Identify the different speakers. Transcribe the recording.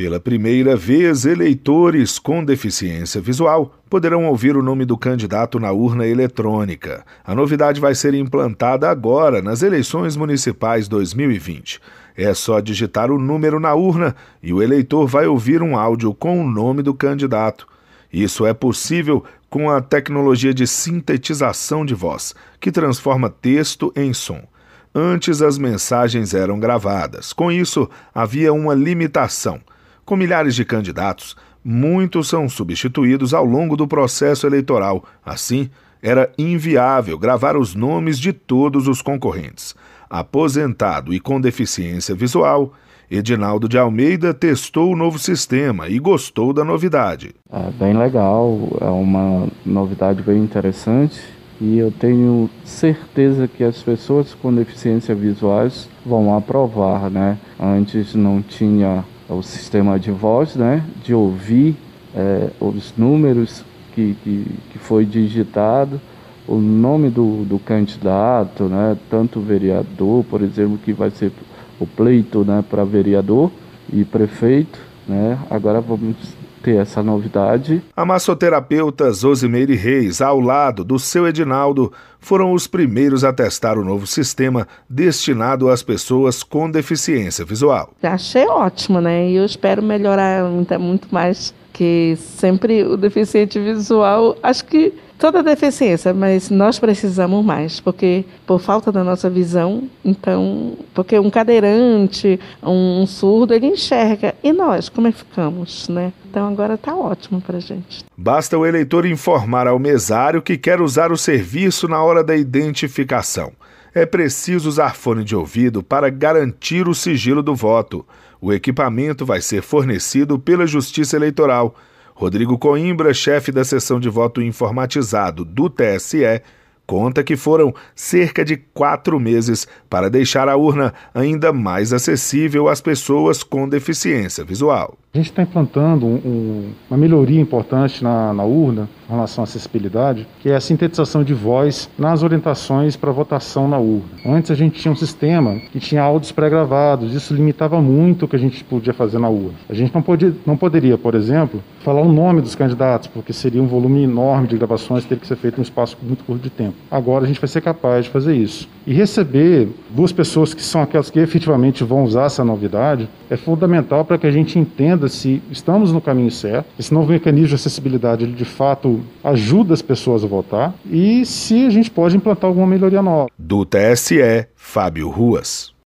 Speaker 1: Pela primeira vez, eleitores com deficiência visual poderão ouvir o nome do candidato na urna eletrônica. A novidade vai ser implantada agora nas eleições municipais 2020. É só digitar o número na urna e o eleitor vai ouvir um áudio com o nome do candidato. Isso é possível com a tecnologia de sintetização de voz, que transforma texto em som. Antes as mensagens eram gravadas. Com isso, havia uma limitação. Com milhares de candidatos, muitos são substituídos ao longo do processo eleitoral. Assim, era inviável gravar os nomes de todos os concorrentes. Aposentado e com deficiência visual, Edinaldo de Almeida testou o novo sistema e gostou da novidade.
Speaker 2: É bem legal, é uma novidade bem interessante e eu tenho certeza que as pessoas com deficiência visuais vão aprovar, né? Antes não tinha o sistema de voz, né, de ouvir é, os números que, que, que, foi digitado, o nome do, do candidato, né, tanto vereador, por exemplo, que vai ser o pleito né, para vereador e prefeito, né, agora vamos ter essa novidade.
Speaker 1: A massoterapeuta Zosimeire Reis, ao lado do seu Edinaldo, foram os primeiros a testar o novo sistema destinado às pessoas com deficiência visual.
Speaker 3: Achei ótimo, né? E eu espero melhorar muito mais, que sempre o deficiente visual, acho que toda deficiência, mas nós precisamos mais, porque por falta da nossa visão, então, porque um cadeirante, um surdo, ele enxerga, e nós, como é que ficamos, né? Então agora está ótimo para gente.
Speaker 1: Basta o eleitor informar ao mesário que quer usar o serviço na hora da identificação. É preciso usar fone de ouvido para garantir o sigilo do voto. O equipamento vai ser fornecido pela Justiça Eleitoral Rodrigo Coimbra, chefe da seção de voto informatizado do TSE, conta que foram cerca de quatro meses para deixar a urna ainda mais acessível às pessoas com deficiência visual.
Speaker 4: A gente está implantando um, um, uma melhoria importante na, na, urna em relação à acessibilidade, que é a sintetização de voz nas orientações para votação na urna. Antes a gente tinha um sistema que tinha áudios pré-gravados, isso limitava muito o que a gente podia fazer na urna. A gente não, podia, não poderia, por exemplo, falar o nome dos candidatos, porque seria um volume enorme de gravações, teria que ser feito em um espaço muito curto de tempo. Agora a gente vai ser capaz de fazer isso. E receber duas pessoas que são aquelas que efetivamente vão usar essa novidade é fundamental para que a gente entenda entenda se estamos no caminho certo, esse novo mecanismo de acessibilidade ele de fato ajuda as pessoas a votar e se a gente pode implantar alguma melhoria nova.
Speaker 1: Do TSE, Fábio Ruas.